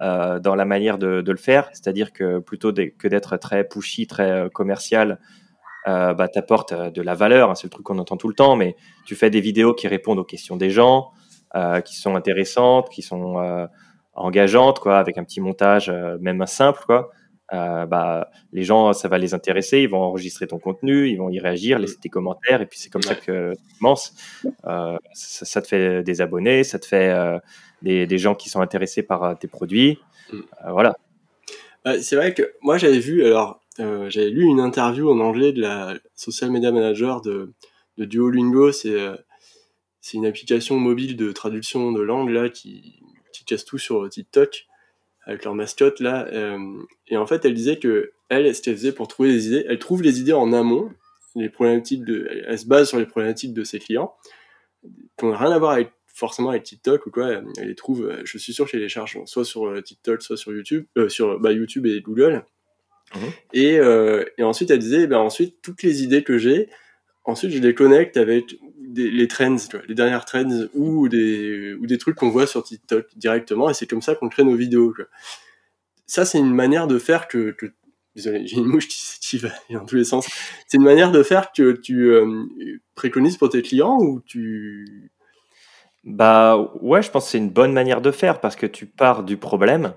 euh, dans la manière de, le faire, c'est-à-dire que plutôt que d'être très pushy, très commercial, bah, tu apportes de la valeur, hein, c'est le truc qu'on entend tout le temps, mais tu fais des vidéos qui répondent aux questions des gens, qui sont intéressantes, qui sont engageantes, quoi, avec un petit montage, même simple, quoi. Euh, bah, les gens, ça va les intéresser, ils vont enregistrer ton contenu, ils vont y réagir, laisser tes commentaires, et puis c'est comme ça que tu commences. Euh, ça, te fait des abonnés, ça te fait euh, des, des, gens qui sont intéressés par tes produits. Mm. voilà. c'est vrai que moi j'avais vu, alors j'avais lu une interview en anglais de la social media manager de, de Duolingo, c'est c'est une application mobile de traduction de langue là qui, qui casse tout sur TikTok avec leur mascotte là. Euh, et en fait, elle disait que elle, ce qu'elle faisait pour trouver des idées, elle trouve les idées en amont, les problématiques de, elle se base sur les problématiques de ses clients, qui n'ont rien à voir avec forcément avec TikTok ou quoi. Elle les trouve, je suis sûr qu'elle les charge soit sur euh, TikTok, soit sur YouTube, euh, sur bah, YouTube et Google. Mmh. Et, et, ensuite, elle disait, ben ensuite toutes les idées que j'ai, ensuite je les connecte avec les trends, les dernières trends ou des, ou des trucs qu'on voit sur TikTok directement, et c'est comme ça qu'on crée nos vidéos. Ça, c'est une manière de faire que, désolé, j'ai une mouche qui, va dans tous les sens. C'est une manière de faire que tu euh, préconises pour tes clients ou tu bah ouais, je pense que c'est une bonne manière de faire parce que tu pars du problème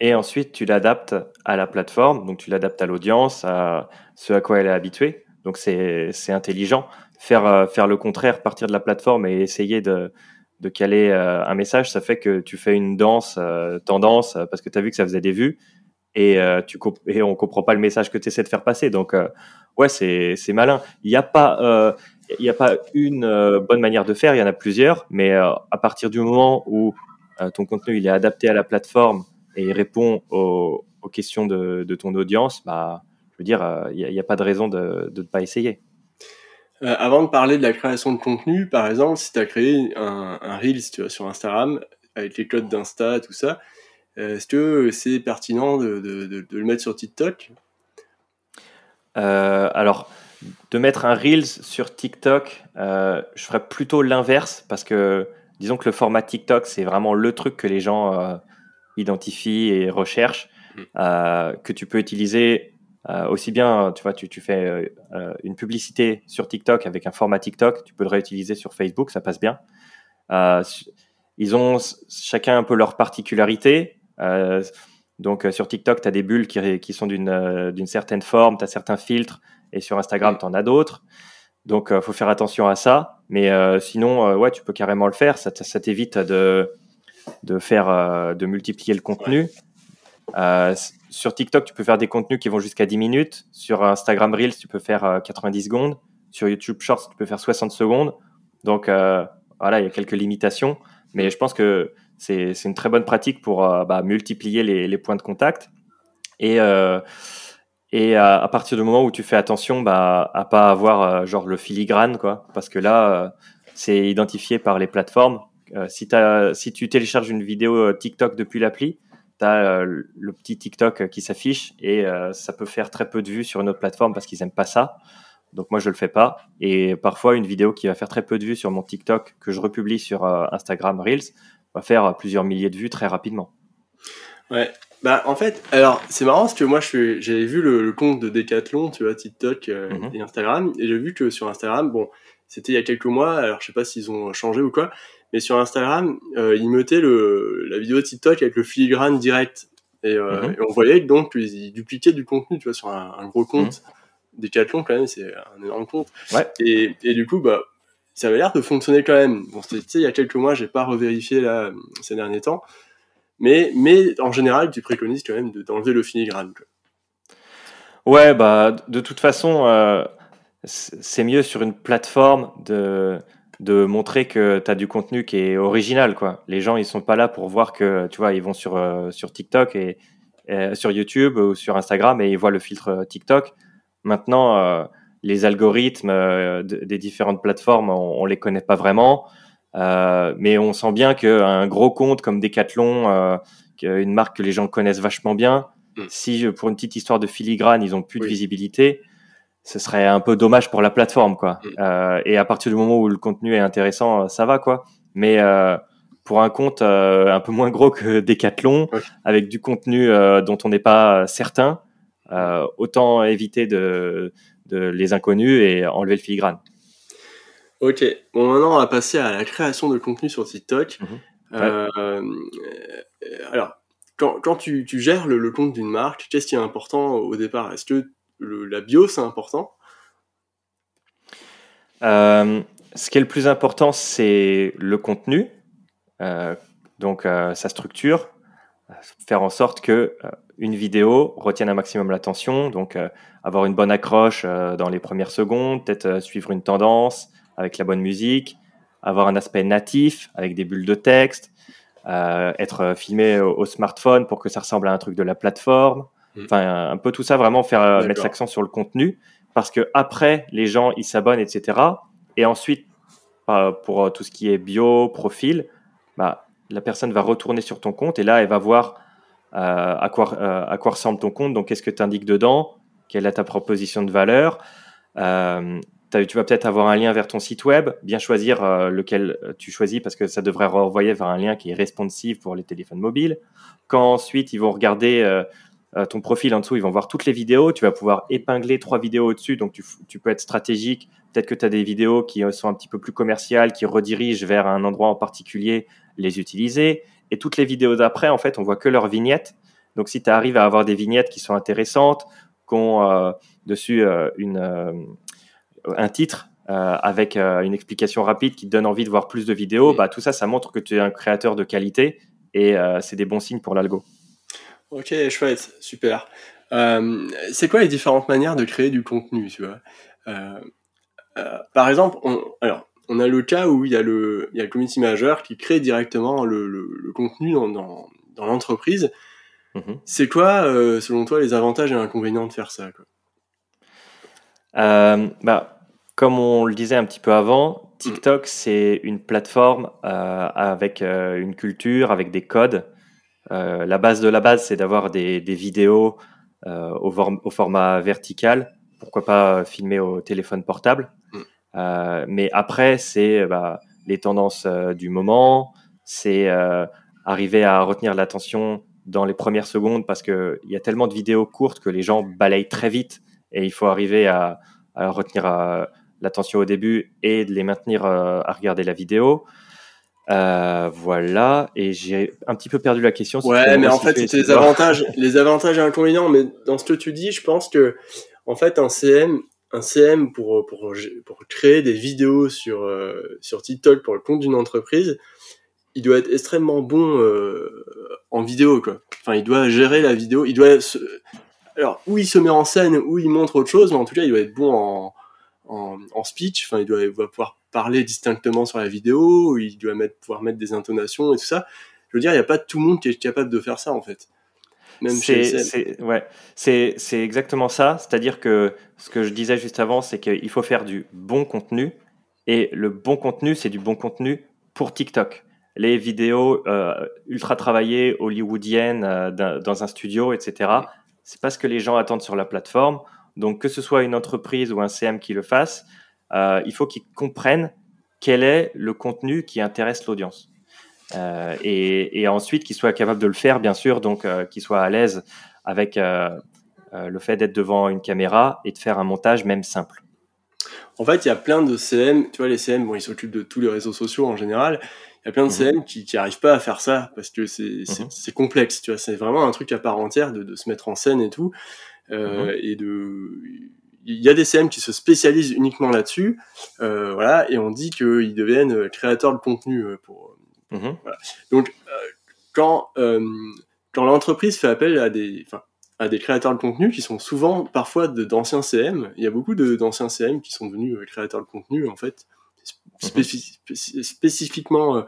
et ensuite tu l'adaptes à la plateforme, donc tu l'adaptes à l'audience, à ce à quoi elle est habituée. Donc c'est intelligent faire, euh, faire le contraire, partir de la plateforme et essayer de, de caler un message, ça fait que tu fais une danse tendance parce que tu as vu que ça faisait des vues et, tu et on comprend pas le message que tu essaies de faire passer. Donc, ouais, c'est malin. Il n'y a pas il n'y a pas une bonne manière de faire, il y en a plusieurs, mais à partir du moment où ton contenu il est adapté à la plateforme et il répond aux, aux questions de, de, ton audience, bah, je veux dire, il n'y a, a, pas de raison de ne pas essayer. Euh, avant de parler de la création de contenu, par exemple, si tu as créé un, un Reels tu vois, sur Instagram, avec les codes d'Insta, tout ça, euh, est-ce que c'est pertinent de, de, de, le mettre sur TikTok? Euh, Alors, de mettre un Reels sur TikTok, euh, je ferais plutôt l'inverse parce que disons que le format TikTok, c'est vraiment le truc que les gens euh, identifient et recherchent, mmh. que tu peux utiliser euh, aussi bien, tu vois, tu, tu fais euh, euh, une publicité sur TikTok avec un format TikTok, tu peux le réutiliser sur Facebook, ça passe bien. ils ont chacun un peu leur particularité. donc sur TikTok, tu as des bulles qui, qui sont d'une certaine forme, tu as certains filtres, et sur Instagram, tu en as d'autres. Donc, il faut faire attention à ça. Mais sinon, ouais, tu peux carrément le faire. Ça, t'évite de, de faire, de multiplier le contenu. Euh, sur TikTok, tu peux faire des contenus qui vont jusqu'à 10 minutes. Sur Instagram Reels, tu peux faire 90 euh, secondes. Sur YouTube Shorts, tu peux faire 60 secondes. Donc euh, voilà, il y a quelques limitations. Mais je pense que c'est une très bonne pratique pour bah, multiplier les, les, points de contact. Et, et à, partir du moment où tu fais attention bah, à pas avoir genre le filigrane, quoi, parce que là, c'est identifié par les plateformes. si, as, si tu télécharges une vidéo TikTok depuis l'appli, euh, le petit TikTok qui s'affiche et euh, ça peut faire très peu de vues sur une autre plateforme parce qu'ils n'aiment pas ça. Donc moi je le fais pas. Et parfois une vidéo qui va faire très peu de vues sur mon TikTok que je republie sur euh, Instagram Reels va faire plusieurs milliers de vues très rapidement. Ouais. Bah en fait, alors c'est marrant parce que moi j'avais vu le, compte de Decathlon, tu vois, TikTok mhm. et Instagram, et j'ai vu que sur Instagram, bon, c'était il y a quelques mois, alors je sais pas s'ils ont changé ou quoi, mais sur Instagram, euh, ils mettaient le, la vidéo de TikTok avec le filigrane direct. Et, euh, mhm. et on voyait que donc ils dupliquaient du contenu, tu vois, sur un, un gros compte. Mhm. Decathlon, quand même, c'est un énorme compte. Ouais. Et, et du coup, bah, ça avait l'air de fonctionner quand même. Bon, c'était il y a quelques mois, j'ai pas revérifié là ces derniers temps. Mais, en général, tu préconises quand même d'enlever le filigrane. Ouais, bah, de toute façon, euh, c'est mieux sur une plateforme de montrer que tu as du contenu qui est original quoi. Les gens ils sont pas là pour voir que tu vois, ils vont sur euh, TikTok et, sur YouTube ou sur Instagram et ils voient le filtre euh, TikTok. Maintenant euh, les algorithmes des différentes plateformes, on, les connaît pas vraiment, mais on sent bien qu'un gros compte comme Decathlon, une marque que les gens connaissent vachement bien, mm. si pour une petite histoire de filigrane, ils ont plus de visibilité, ce serait un peu dommage pour la plateforme, quoi. Mm. Euh, et à partir du moment où le contenu est intéressant, euh, ça va, quoi. Mais euh, pour un compte euh, un peu moins gros que Decathlon, avec du contenu euh, dont on n'est pas certain, autant éviter de, de, les inconnus et enlever le filigrane. Ok. Bon, maintenant, on va passer à la création de contenu sur TikTok. Mhm. alors, quand, quand tu, tu, gères le, le compte d'une marque, qu'est-ce qui est important au départ? Est-ce que la bio, c'est important? Euh, Ce qui est le plus important, c'est le contenu, euh, donc euh, sa structure, faire en sorte que une vidéo retienne un maximum l'attention, donc avoir une bonne accroche dans les premières secondes, peut-être suivre une tendance avec la bonne musique, avoir un aspect natif avec des bulles de texte, être filmé au, smartphone pour que ça ressemble à un truc de la plateforme. Mm. Enfin, un peu tout ça, vraiment faire euh, mettre l'accent sur le contenu, parce que après, les gens ils s'abonnent, etc. Et ensuite, pour euh, tout ce qui est bio, profil, bah, la personne va retourner sur ton compte et là, elle va voir euh, à, quoi, à quoi ressemble ton compte. Donc, qu'est-ce que tu indiques dedans? Quelle est ta proposition de valeur? Tu vas peut-être avoir un lien vers ton site web, bien choisir lequel tu choisis parce que ça devrait renvoyer vers un lien qui est responsive pour les téléphones mobiles. Quand ensuite ils vont regarder euh, ton profil en dessous, ils vont voir toutes les vidéos. Tu vas pouvoir épingler trois vidéos au-dessus. Donc, tu, tu, peux être stratégique. Peut-être que tu as des vidéos qui sont un petit peu plus commerciales, qui redirigent vers un endroit en particulier, les utiliser. Et toutes les vidéos d'après, en fait, on voit que leurs vignettes. Donc, si tu arrives à avoir des vignettes qui sont intéressantes, qui ont euh, dessus euh, une, un titre avec une explication rapide qui te donne envie de voir plus de vidéos, bah, tout ça, ça montre que tu es un créateur de qualité et c'est des bons signes pour l'algo. Ok, chouette, super. c'est quoi les différentes manières de créer du contenu, tu vois? Par exemple, on, alors, on a le cas où il y a le, il y a le community manager qui crée directement le, le, contenu dans, dans, dans l'entreprise. Mhm. C'est quoi, euh, selon toi, les avantages et inconvénients de faire ça quoi? Euh, bah, Comme on le disait un petit peu avant, TikTok, c'est une plateforme euh, avec une culture, avec des codes. la base de la base, c'est d'avoir des, des, vidéos au, au, format vertical. Pourquoi pas filmer au téléphone portable. Euh, mais après, c'est bah, les tendances euh, du moment, c'est euh, arriver à retenir l'attention dans les premières secondes parce qu'il y a tellement de vidéos courtes que les gens balayent très vite et il faut arriver à, à retenir l'attention au début et de les maintenir à regarder la vidéo. Euh, voilà, et j'ai un petit peu perdu la question. ouais, mais en fait, c'est les avantages, les avantages et inconvénients. Mais dans ce que tu dis, je pense que, en fait, un CM, un CM pour, pour, pour créer des vidéos sur, euh, sur TikTok pour le compte d'une entreprise, il doit être extrêmement bon euh, en vidéo, quoi. Enfin, il doit gérer la vidéo, il doit se... Alors, où il se met en scène, où il montre autre chose, mais en tout cas, il doit être bon en, en, en speech, enfin, il doit, pouvoir parler distinctement sur la vidéo, il doit mettre, pouvoir mettre des intonations et tout ça. Je veux dire, il n'y a pas tout le monde qui est capable de faire ça, en fait. C'est ouais, c'est exactement ça. C'est-à-dire que ce que je disais juste avant, c'est qu'il faut faire du bon contenu. Et le bon contenu, c'est du bon contenu pour TikTok. Les vidéos euh, ultra travaillées, hollywoodiennes, euh, dans un studio, etc., c'est pas ce que les gens attendent sur la plateforme. Donc, que ce soit une entreprise ou un CM qui le fasse, euh, il faut qu'ils comprennent quel est le contenu qui intéresse l'audience. Euh, et, ensuite qu'il soit capable de le faire, bien sûr, donc euh, qu'il soit à l'aise avec le fait d'être devant une caméra et de faire un montage même simple. En fait, il y a plein de CM, tu vois, les CM, bon, ils s'occupent de tous les réseaux sociaux en général. Il y a plein de CM mhm. qui n'arrivent pas à faire ça parce que c'est mhm. complexe, tu vois. C'est vraiment un truc à part entière de, de, se mettre en scène et tout. Euh, mhm. Et de, il y a des CM qui se spécialisent uniquement là-dessus, euh, voilà, et on dit qu'ils deviennent créateurs de contenu pour. Donc, euh, quand, euh, quand l'entreprise fait appel à des, à des créateurs de contenu qui sont souvent parfois d'anciens CM, il y a beaucoup d'anciens CM qui sont devenus euh, créateurs de contenu, en fait, mhm. spécifiquement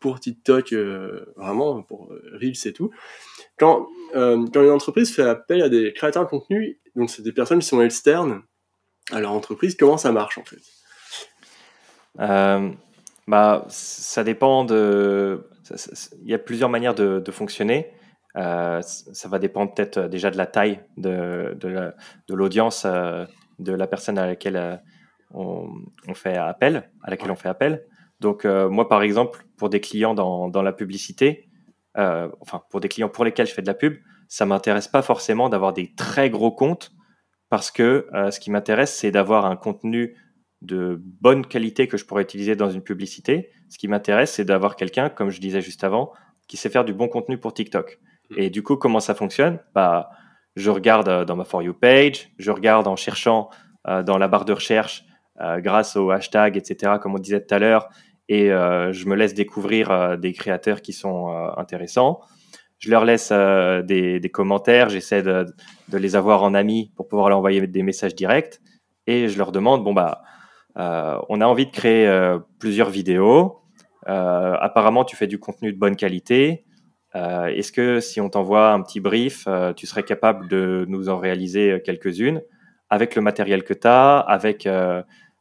pour TikTok, vraiment, pour Reels et tout. Quand, quand une entreprise fait appel à des créateurs de contenu, donc c'est des personnes qui sont externes à leur entreprise, comment ça marche en fait? Bah, ça dépend de. Il y a plusieurs manières de, de fonctionner. Euh, ça va dépendre peut-être déjà de la taille de, de l'audience euh, de la personne à laquelle euh, on, on, fait appel, à laquelle on fait appel. Donc euh, moi par exemple pour des clients dans, dans la publicité, euh, enfin pour des clients pour lesquels je fais de la pub, ça m'intéresse pas forcément d'avoir des très gros comptes parce que ce qui m'intéresse c'est d'avoir un contenu de bonne qualité que je pourrais utiliser dans une publicité. Ce qui m'intéresse, c'est d'avoir quelqu'un, comme je disais juste avant, qui sait faire du bon contenu pour TikTok. Hmm. Et du coup, comment ça fonctionne? Bah, Je regarde euh, dans ma For You page, je regarde en cherchant euh, dans la barre de recherche euh, grâce au hashtag, etc., comme on disait tout à l'heure, et je me laisse découvrir des créateurs qui sont intéressants. Je leur laisse des, commentaires, j'essaie de, les avoir en amis pour pouvoir leur envoyer des messages directs, et je leur demande, bon, bah, euh, on a envie de créer euh, plusieurs vidéos. Euh, apparemment, tu fais du contenu de bonne qualité. Est-ce que si on t'envoie un petit brief, tu serais capable de nous en réaliser quelques-unes avec le matériel que tu as, avec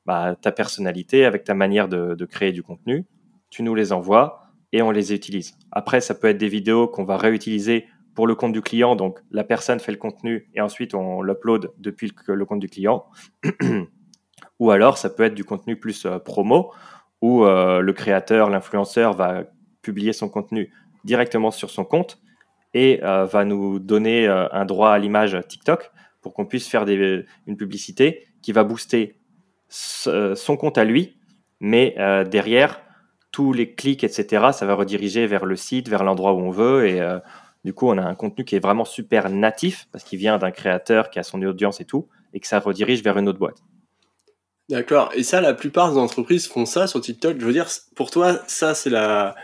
bah, ta personnalité, avec ta manière de, créer du contenu Tu nous les envoies et on les utilise. Après, ça peut être des vidéos qu'on va réutiliser pour le compte du client. Donc, la personne fait le contenu et ensuite on l'upload depuis le compte du client. Ou alors, ça peut être du contenu plus euh, promo, où euh, le créateur, l'influenceur va publier son contenu directement sur son compte et euh, va nous donner un droit à l'image TikTok pour qu'on puisse faire une publicité qui va booster son compte à lui, mais derrière, tous les clics, etc., ça va rediriger vers le site, vers l'endroit où on veut. Et du coup, on a un contenu qui est vraiment super natif parce qu'il vient d'un créateur qui a son audience et tout, et que ça redirige vers une autre boîte. D'accord. Et ça, la plupart des entreprises font ça sur TikTok. Je veux dire, pour toi, ça, c'est la,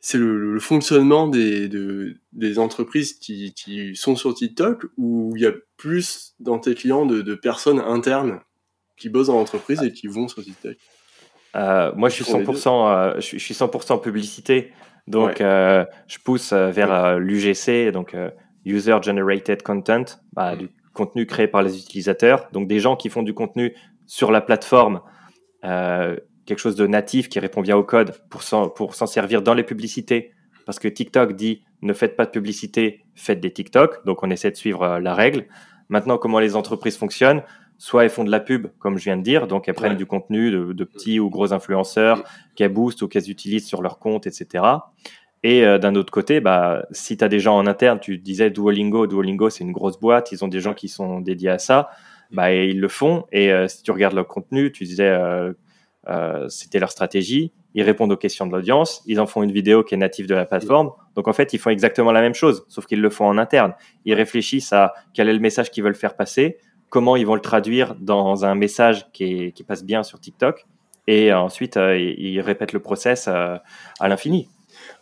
c'est le, fonctionnement des, des entreprises qui, qui, sont sur TikTok ou il y a plus dans tes clients de, personnes internes? Qui bossent dans l'entreprise et qui vont sur TikTok euh, Moi, je suis 100%, euh, je, suis 100% publicité. Donc, euh, je pousse vers l'UGC, donc User Generated Content, bah, mm. du contenu créé par les utilisateurs. Donc, des gens qui font du contenu sur la plateforme, euh, quelque chose de natif qui répond bien au code pour s'en, servir dans les publicités. Parce que TikTok dit ne faites pas de publicité, faites des TikTok. Donc on essaie de suivre euh, la règle. Maintenant, comment les entreprises fonctionnent? Soit elles font de la pub, comme je viens de dire, donc elles prennent du contenu de, petits ou gros influenceurs qu'elles boostent ou qu'elles utilisent sur leur compte, etc. Et euh, d'un autre côté, bah, si tu as des gens en interne, tu disais Duolingo, Duolingo c'est une grosse boîte, ils ont des gens qui sont dédiés à ça bah, ils le font. Et euh, si tu regardes leur contenu, tu disais, euh, c'était leur stratégie. Ils répondent aux questions de l'audience. Ils en font une vidéo qui est native de la plateforme. Donc en fait, ils font exactement la même chose, sauf qu'ils le font en interne. Ils réfléchissent à quel est le message qu'ils veulent faire passer, comment ils vont le traduire dans un message qui, qui passe bien sur TikTok. Et ensuite, ils répètent le process à l'infini.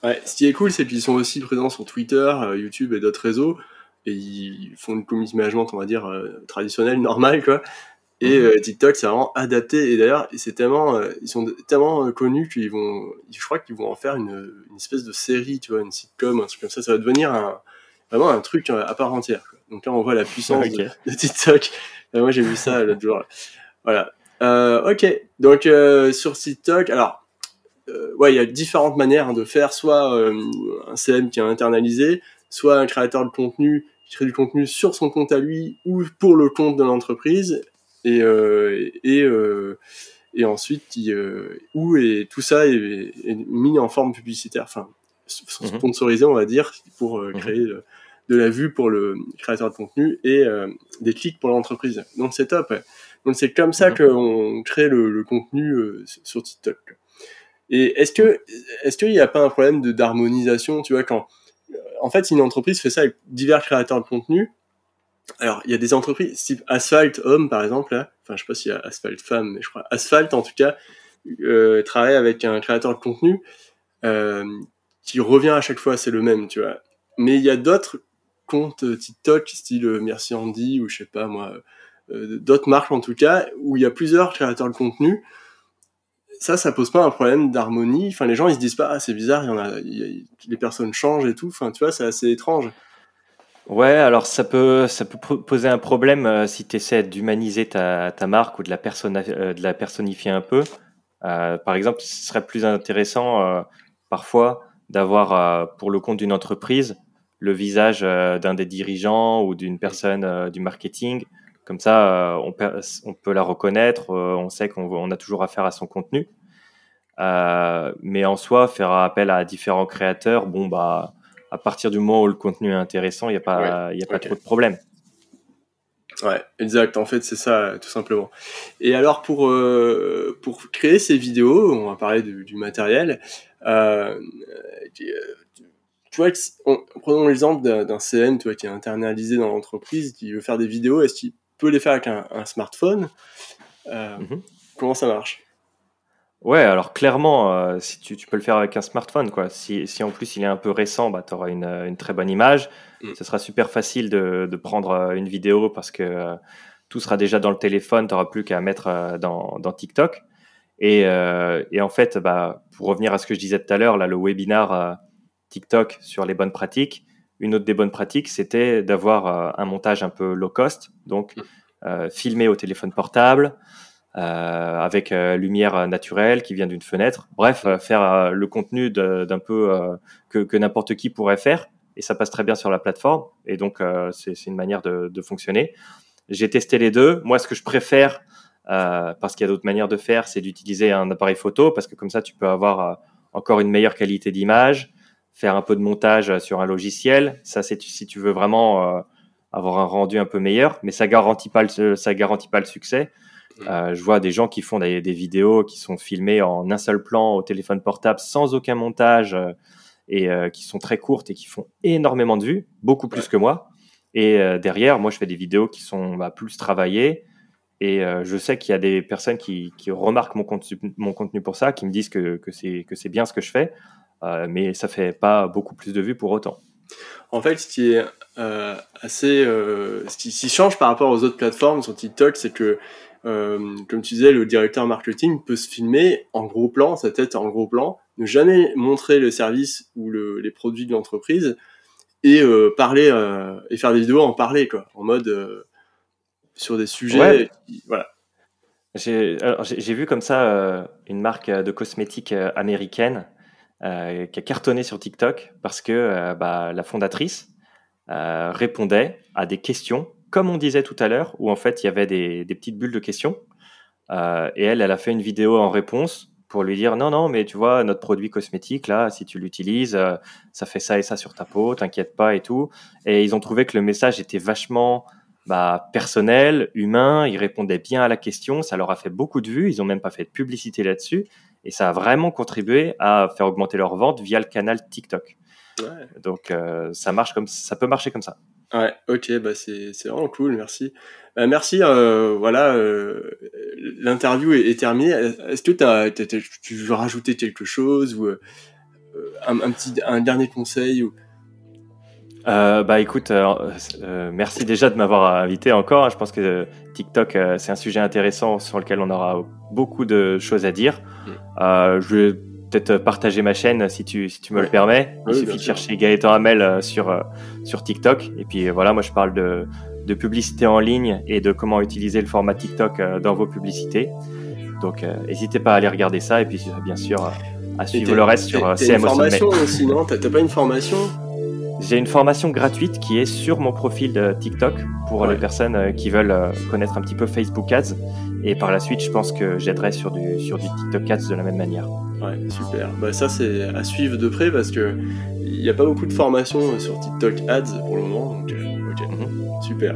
Ouais, ce qui est cool, c'est qu'ils sont aussi présents sur Twitter, YouTube et d'autres réseaux et ils font une community management, on va dire, euh, traditionnelle, normale, quoi. Et mhm. euh, TikTok, c'est vraiment adapté. Et d'ailleurs, c'est tellement, euh, ils sont tellement connus qu'ils vont, je crois qu'ils vont en faire une, une, espèce de série, tu vois, une sitcom, un truc comme ça. Ça va devenir un, vraiment un truc à part entière. Quoi. Donc là, on voit la puissance de, TikTok. moi, j'ai vu ça l'autre jour. Voilà. Euh, ok. Donc sur TikTok, alors, ouais, il y a différentes manières hein, de faire. Soit un CM qui est internalisé, soit un créateur de contenu crée du contenu sur son compte à lui ou pour le compte de l'entreprise et euh, et, euh, et ensuite euh, où et tout ça est, mis en forme publicitaire enfin mhm. sponsorisé on va dire pour mhm. créer de la vue pour le créateur de contenu et des clics pour l'entreprise donc c'est top donc c'est comme ça mhm. qu'on crée le, contenu sur TikTok et est-ce que est-ce qu'il n'y a pas un problème de d'harmonisation tu vois quand en fait, une entreprise fait ça avec divers créateurs de contenu, alors il y a des entreprises type Asphalt Homme par exemple, là, enfin je sais pas s'il y a Asphalt Femme, mais je crois Asphalt en tout cas euh, travaille avec un créateur de contenu euh, qui revient à chaque fois, c'est le même, tu vois. Mais il y a d'autres comptes TikTok style Merci Andy ou je sais pas moi, euh, d'autres marques en tout cas où il y a plusieurs créateurs de contenu ça, ça pose pas un problème d'harmonie. Enfin, les gens, ils se disent pas, ah, c'est bizarre, y en a, les personnes changent et tout. Enfin, tu vois, c'est assez étrange. Ouais, alors ça peut, ça peut poser un problème euh, si tu essaies d'humaniser ta, ta, marque ou de la, personne, euh, de la personnifier un peu. Euh, par exemple, ce serait plus intéressant parfois d'avoir pour le compte d'une entreprise le visage d'un des dirigeants ou d'une personne du marketing comme ça, euh, on, on, peut la reconnaître, euh, on sait qu'on a toujours affaire à son contenu. Euh, mais en soi, faire appel à différents créateurs, bon, bah, à partir du moment où le contenu est intéressant, il n'y a pas, a pas trop de problème. Ouais, exact. En fait, c'est ça, tout simplement. Et alors, pour, pour créer ces vidéos, on va parler du, matériel. Tu vois, prenons l'exemple d'un CM tu vois, qui est internalisé dans l'entreprise, qui veut faire des vidéos. Est-ce qu'il peut les faire avec un, smartphone? Euh, mhm. Comment ça marche? Ouais, alors clairement, euh, si tu, peux le faire avec un smartphone, quoi. Si, si en plus il est un peu récent, bah, tu auras une, une, très bonne image. Mm. Ce sera super facile de, de, prendre euh, une vidéo parce que tout sera déjà dans le téléphone, tu n'auras plus qu'à mettre dans, dans, TikTok. Et, et, en fait, bah, pour revenir à ce que je disais tout à l'heure, là, le webinar TikTok sur les bonnes pratiques, une autre des bonnes pratiques, c'était d'avoir euh, un montage un peu low cost, donc mm. euh, filmé au téléphone portable, euh, avec lumière naturelle qui vient d'une fenêtre. Bref, faire le contenu d'un peu que, n'importe qui pourrait faire, et ça passe très bien sur la plateforme. Et donc, c'est une manière de, de fonctionner. J'ai testé les deux. Moi, ce que je préfère, parce qu'il y a d'autres manières de faire, c'est d'utiliser un appareil photo, parce que comme ça, tu peux avoir encore une meilleure qualité d'image faire un peu de montage sur un logiciel. Ça, c'est si tu veux vraiment euh, avoir un rendu un peu meilleur, mais ça garantit pas le, ça garantit pas le succès. Mmh. Euh, je vois des gens qui font des, vidéos qui sont filmées en un seul plan au téléphone portable sans aucun montage euh, et qui sont très courtes et qui font énormément de vues, beaucoup plus que moi. Et derrière, moi, je fais des vidéos qui sont bah, plus travaillées Et je sais qu'il y a des personnes qui, remarquent mon contenu, mon contenu pour ça, qui me disent que, que c'est bien ce que je fais, mais ça fait pas beaucoup plus de vues pour autant. En fait, ce qui est assez, ce qui, change par rapport aux autres plateformes sur TikTok, c'est que comme tu disais, le directeur marketing peut se filmer en gros plan, sa tête en gros plan, ne jamais montrer le service ou les produits de l'entreprise et parler et faire des vidéos en parler quoi, en mode sur des sujets. voilà. J'ai vu comme ça euh, une marque de cosmétiques euh, américaine euh, qui a cartonné sur TikTok parce que bah, la fondatrice répondait à des questions, comme on disait tout à l'heure, où en fait il y avait des, petites bulles de questions. et elle, elle a fait une vidéo en réponse pour lui dire non, non, mais tu vois, notre produit cosmétique, là, si tu l'utilises, ça fait ça et ça sur ta peau, t'inquiète pas et tout. Et ils ont trouvé que le message était vachement bah, personnel, humain, ils répondaient bien à la question, ça leur a fait beaucoup de vues, ils n'ont même pas fait de publicité là-dessus, et ça a vraiment contribué à faire augmenter leur vente via le canal TikTok. Donc euh, ça marche comme ça peut marcher comme ça. Ouais, ok, bah c'est vraiment cool, merci. Bah, merci, euh, voilà, euh, l'interview est, terminée. Est-ce que tu veux rajouter quelque chose ou un, un, petit un dernier conseil ou euh, bah écoute, euh, euh, merci déjà de m'avoir invité encore. Je pense que TikTok, c'est un sujet intéressant sur lequel on aura beaucoup de choses à dire. Mm. je vais peut-être partager ma chaîne si tu, si tu me le permets. Il suffit de chercher Gaëtan Hamel sur, sur TikTok. Et puis voilà, moi je parle de, de publicité en ligne et de comment utiliser le format TikTok dans vos publicités. Donc n'hésitez pas à aller regarder ça et puis bien sûr à suivre le reste sur CMO Une formation aussi, non? T'as pas une formation? J'ai une formation gratuite qui est sur mon profil de TikTok pour les personnes euh, qui veulent euh, connaître un petit peu Facebook Ads. Et par la suite, je pense que j'aiderai sur du, sur du TikTok Ads de la même manière. Ouais, super. Bah, ça, c'est à suivre de près parce que il n'y a pas beaucoup de formations sur TikTok Ads pour le moment. Donc, euh, ok, mhm. super.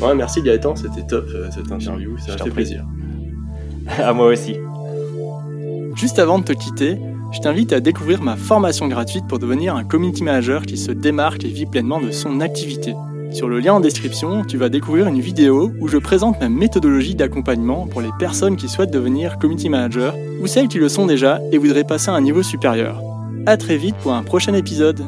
Ouais, merci Gaëtan, c'était top cette interview. Ça a fait plaisir. à moi aussi. Juste avant de te quitter, je t'invite à découvrir ma formation gratuite pour devenir un community manager qui se démarque et vit pleinement de son activité. Sur le lien en description, tu vas découvrir une vidéo où je présente ma méthodologie d'accompagnement pour les personnes qui souhaitent devenir community manager ou celles qui le sont déjà et voudraient passer à un niveau supérieur. A très vite pour un prochain épisode.